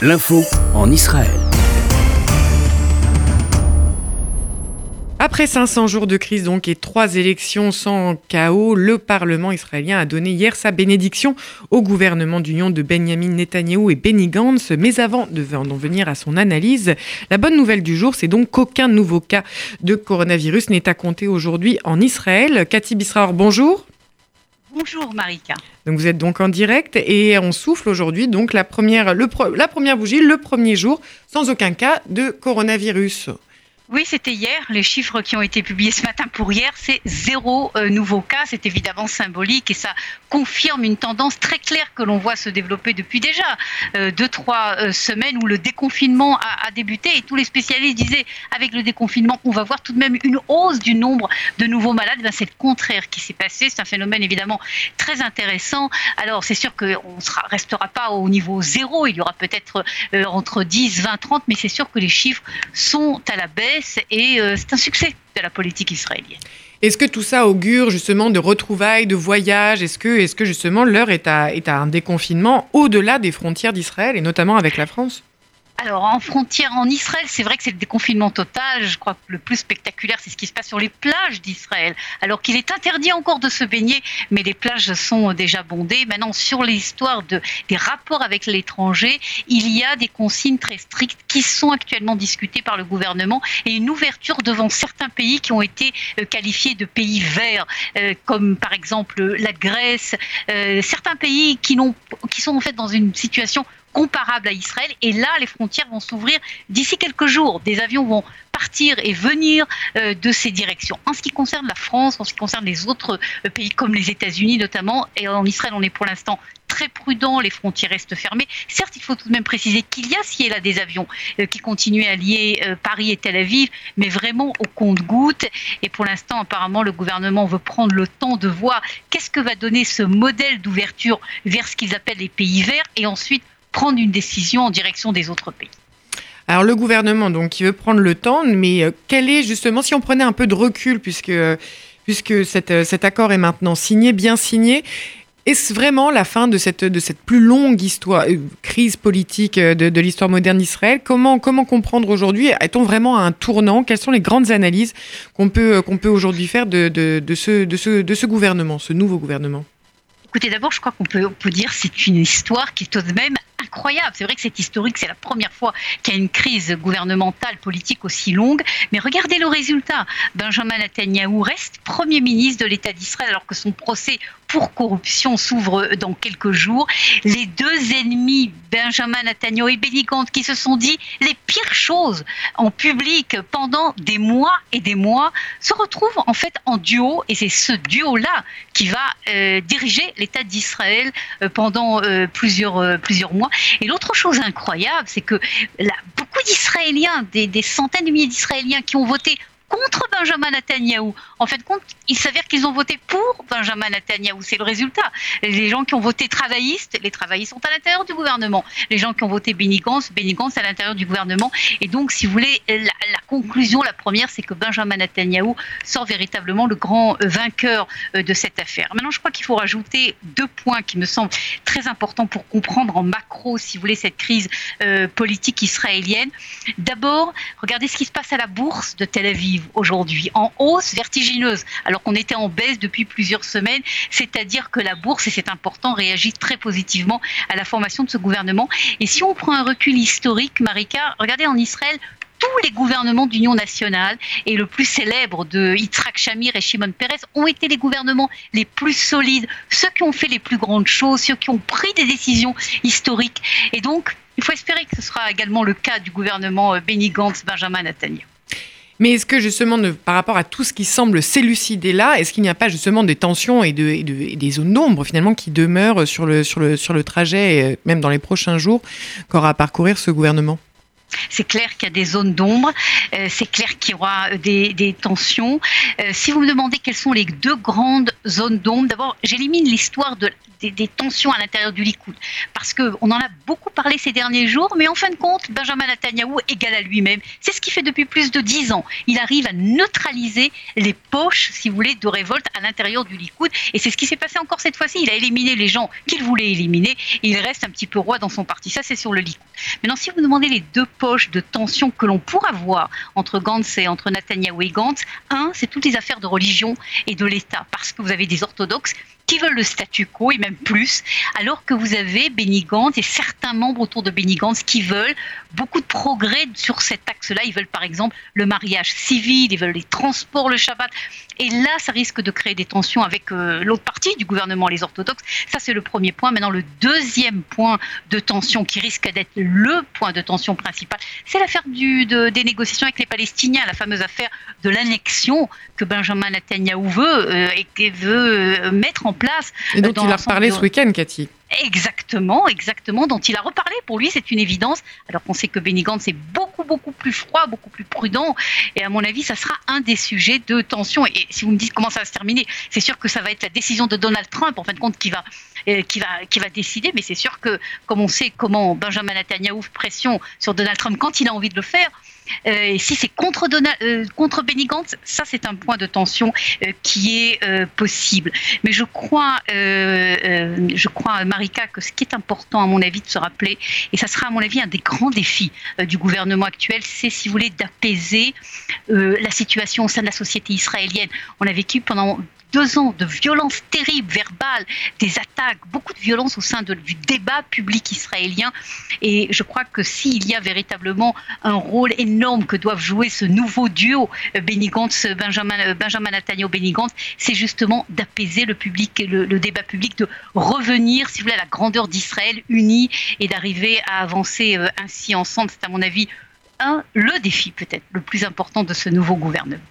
L'info en Israël. Après 500 jours de crise donc et trois élections sans chaos, le Parlement israélien a donné hier sa bénédiction au gouvernement d'union de Benjamin Netanyahou et Benny Gantz. Mais avant de venir à son analyse, la bonne nouvelle du jour, c'est donc qu'aucun nouveau cas de coronavirus n'est à compter aujourd'hui en Israël. Cathy Bisraor, bonjour. Bonjour Marika. Donc vous êtes donc en direct et on souffle aujourd'hui donc la première, le, la première bougie, le premier jour, sans aucun cas de coronavirus. Oui, c'était hier. Les chiffres qui ont été publiés ce matin pour hier, c'est zéro euh, nouveau cas. C'est évidemment symbolique et ça confirme une tendance très claire que l'on voit se développer depuis déjà euh, deux, trois euh, semaines où le déconfinement a, a, débuté et tous les spécialistes disaient avec le déconfinement, on va voir tout de même une hausse du nombre de nouveaux malades. Ben, c'est le contraire qui s'est passé. C'est un phénomène évidemment très intéressant. Alors, c'est sûr qu'on ne restera pas au niveau zéro. Il y aura peut-être entre 10, 20, 30, mais c'est sûr que les chiffres sont à la baisse et euh, c'est un succès de la politique israélienne. Est-ce que tout ça augure justement de retrouvailles, de voyages? Est-ce que, est que justement l'heure est est à un déconfinement au-delà des frontières d'Israël et notamment avec la France? Alors, en frontière, en Israël, c'est vrai que c'est le déconfinement total. Je crois que le plus spectaculaire, c'est ce qui se passe sur les plages d'Israël. Alors qu'il est interdit encore de se baigner, mais les plages sont déjà bondées. Maintenant, sur l'histoire de, des rapports avec l'étranger, il y a des consignes très strictes qui sont actuellement discutées par le gouvernement et une ouverture devant certains pays qui ont été euh, qualifiés de pays verts, euh, comme par exemple la Grèce, euh, certains pays qui, qui sont en fait dans une situation comparable à Israël. Et là, les frontières vont s'ouvrir d'ici quelques jours. Des avions vont partir et venir euh, de ces directions. En ce qui concerne la France, en ce qui concerne les autres euh, pays comme les États-Unis notamment, et en Israël, on est pour l'instant très prudent, les frontières restent fermées. Certes, il faut tout de même préciser qu'il y a si a des avions euh, qui continuent à lier Paris et Tel Aviv, mais vraiment au compte-goutte. Et pour l'instant, apparemment, le gouvernement veut prendre le temps de voir qu'est-ce que va donner ce modèle d'ouverture vers ce qu'ils appellent les pays verts, et ensuite prendre une décision en direction des autres pays. Alors le gouvernement, donc, il veut prendre le temps, mais euh, quel est justement, si on prenait un peu de recul, puisque, puisque cet, euh, cet accord est maintenant signé, bien signé, est-ce vraiment la fin de cette, de cette plus longue histoire, euh, crise politique de, de l'histoire moderne d'Israël? Comment, comment comprendre aujourd'hui? Est-on vraiment à un tournant? Quelles sont les grandes analyses qu'on peut, qu'on peut aujourd'hui faire de, de, de, ce, de, ce, de ce gouvernement, ce nouveau gouvernement? Écoutez, d'abord, je crois qu'on peut, on peut dire c'est une histoire qui est tout de même incroyable. C'est vrai que c'est historique, c'est la première fois qu'il y a une crise gouvernementale, politique aussi longue. Mais regardez le résultat. Benjamin Netanyahu reste Premier ministre de l'État d'Israël alors que son procès pour corruption s'ouvre dans quelques jours. Les deux ennemis, Benjamin Netanyahu et Benny qui se sont dit les pires choses en public pendant des mois et des mois, se retrouvent en fait en duo. Et c'est ce duo-là qui va euh, diriger l'État d'Israël euh, pendant euh, plusieurs, plusieurs mois. Et l'autre chose incroyable, c'est que beaucoup d'Israéliens, des, centaines de milliers d'Israéliens qui ont voté contre Benjamin Netanyahu. En fait, compte, il s'avère qu'ils ont voté pour Benjamin Netanyahu. C'est le résultat. Les gens qui ont voté travaillistes, les travaillistes sont à l'intérieur du gouvernement. Les gens qui ont voté Benny Gantz, à l'intérieur du gouvernement. Et donc, si vous voulez, la, conclusion, la première, c'est que Benjamin Netanyahu sort véritablement le grand euh, vainqueur euh, de cette affaire. Maintenant, je crois qu'il faut rajouter deux points qui me semblent très importants pour comprendre en macro, si vous voulez, cette crise euh, politique israélienne. D'abord, regardez ce qui se passe à la bourse de Tel Aviv aujourd'hui, en hausse vertigineuse, alors qu'on était en baisse depuis plusieurs semaines, c'est-à-dire que la bourse, et c'est important, réagit très positivement à la formation de ce gouvernement. Et si on prend un recul historique, Marika, regardez en Israël, tous les gouvernements d'union nationale et le plus célèbre de Yitzhak Shamir et Shimon Peres ont été les gouvernements les plus solides, ceux qui ont fait les plus grandes choses, ceux qui ont pris des décisions historiques. Et donc, il faut espérer que ce sera également le cas du gouvernement euh, Benny Gantz, Benjamin Netanyahu. Mais est-ce que justement, par rapport à tout ce qui semble s'élucider là, est-ce qu'il n'y a pas justement des tensions et, de, des zones d'ombre finalement qui demeurent sur le, trajet, euh, même dans les prochains jours, qu'aura à parcourir ce gouvernement? C'est clair qu'il y a des zones d'ombre, euh, c'est clair qu'il y aura des, des tensions. Euh, si vous me demandez quelles sont les deux grandes zones d'ombre, d'abord, j'élimine l'histoire de des, tensions à l'intérieur du Likoud. Parce qu'on en a beaucoup parlé ces derniers jours, mais en fin de compte, Benjamin Netanyahu égal à lui-même. C'est ce qu'il fait depuis plus de dix ans. Il arrive à neutraliser les poches, si vous voulez, de révolte à l'intérieur du Likoud. Et c'est ce qui s'est passé encore cette fois-ci. Il a éliminé les gens qu'il voulait éliminer et il reste un petit peu roi dans son parti. Ça, c'est sur le Likoud. Maintenant, si vous demandez les deux poches de tension que l'on pourra voir entre Gantz et entre Netanyahu et Gantz, un, c'est toutes les affaires de religion et de l'État. Parce que vous avez des orthodoxes qui veulent le statu quo et même plus, alors que vous avez Benny Gantz et certains membres autour de Benny Gantz qui veulent beaucoup de progrès sur cet axe-là. Ils veulent par exemple le mariage civil, ils veulent les transports le Shabbat. Et là, ça risque de créer des tensions avec euh, l'autre partie du gouvernement, les orthodoxes. Ça, c'est le premier point. Maintenant, le deuxième point de tension qui risque d'être le point de tension principal, c'est l'affaire de, des négociations avec les Palestiniens, la fameuse affaire de l'annexion que Benjamin Netanyahu veut euh, et veut euh, mettre en place. Et dont il a reparlé ce week-end, Cathy. Exactement, exactement, dont il a reparlé. Pour lui, c'est une évidence. Alors qu'on sait que Benny Gantz est beaucoup, beaucoup plus froid, beaucoup plus prudent. Et à mon avis, ça sera un des sujets de tension. Et si vous me dites comment ça va se terminer, c'est sûr que ça va être la décision de Donald Trump, en fin de compte, qui va, euh, qui va, qui va décider. Mais c'est sûr que, comme on sait comment Benjamin Netanyahu pression sur Donald Trump quand il a envie de le faire, euh, et si c'est contre, euh, contre Benny Gantz, ça c'est un point de tension qui est possible. Mais je crois, je crois, Marika, que ce qui est important à mon avis de se rappeler, et ça sera à mon avis un des grands défis du gouvernement actuel, c'est si vous voulez d'apaiser la situation au sein de la société israélienne. On a vécu pendant deux ans de violence terrible, verbale, des attaques, beaucoup de violence au sein du débat public israélien. Et je crois que s'il y a véritablement un rôle énorme que doivent jouer ce nouveau duo, euh, euh, Benjamin Netanyahu, Benny c'est justement d'apaiser le public, le, débat public, de revenir, si vous voulez, à la grandeur d'Israël unie et d'arriver à avancer euh, ainsi ensemble. C'est à mon avis un, le défi peut-être le plus important de ce nouveau gouvernement.